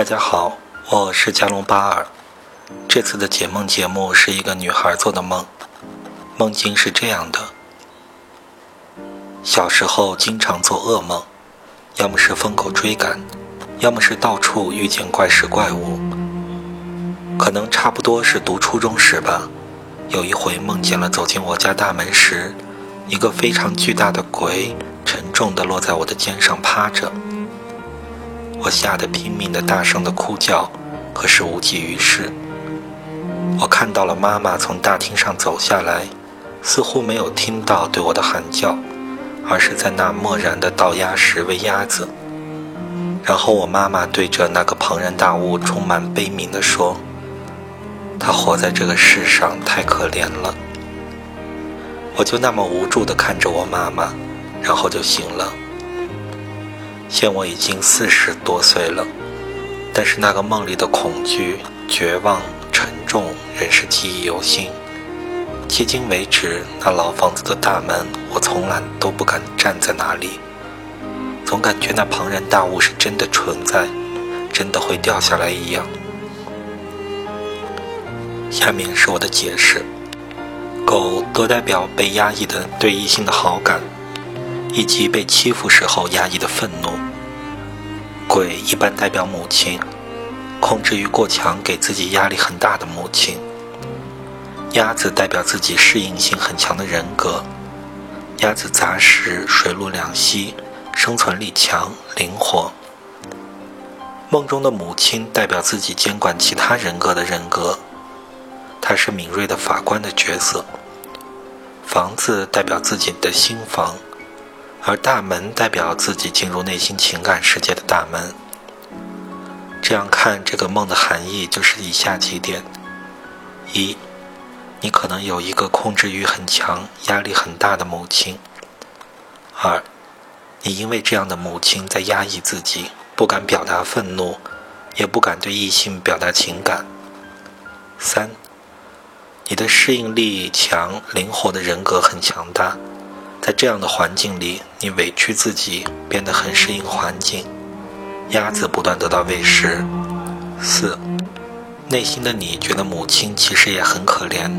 大家好，我是加隆巴尔。这次的解梦节目是一个女孩做的梦，梦境是这样的：小时候经常做噩梦，要么是疯狗追赶，要么是到处遇见怪事怪物。可能差不多是读初中时吧，有一回梦见了走进我家大门时，一个非常巨大的鬼沉重地落在我的肩上趴着。我吓得拼命的大声的哭叫，可是无济于事。我看到了妈妈从大厅上走下来，似乎没有听到对我的喊叫，而是在那漠然的倒鸭时喂鸭子。然后我妈妈对着那个庞然大物充满悲悯地说：“他活在这个世上太可怜了。”我就那么无助地看着我妈妈，然后就醒了。现我已经四十多岁了，但是那个梦里的恐惧、绝望、沉重仍是记忆犹新。迄今为止，那老房子的大门，我从来都不敢站在那里，总感觉那庞然大物是真的存在，真的会掉下来一样。下面是我的解释：狗多代表被压抑的对异性的好感。以及被欺负时候压抑的愤怒。鬼一般代表母亲，控制欲过强，给自己压力很大的母亲。鸭子代表自己适应性很强的人格。鸭子杂食，水陆两栖，生存力强，灵活。梦中的母亲代表自己监管其他人格的人格，她是敏锐的法官的角色。房子代表自己的心房。而大门代表自己进入内心情感世界的大门。这样看，这个梦的含义就是以下几点：一，你可能有一个控制欲很强、压力很大的母亲；二，你因为这样的母亲在压抑自己，不敢表达愤怒，也不敢对异性表达情感；三，你的适应力强、灵活的人格很强大。在这样的环境里，你委屈自己，变得很适应环境。鸭子不断得到喂食。四，内心的你觉得母亲其实也很可怜。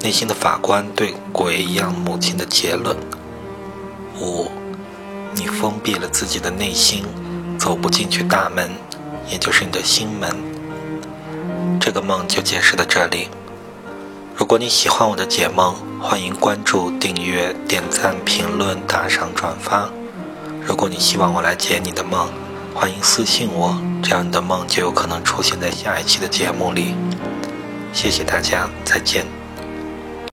内心的法官对鬼一样母亲的结论。五，你封闭了自己的内心，走不进去大门，也就是你的心门。这个梦就解释到这里。如果你喜欢我的解梦，欢迎关注、订阅、点赞、评论、打赏、转发。如果你希望我来解你的梦，欢迎私信我，这样你的梦就有可能出现在下一期的节目里。谢谢大家，再见。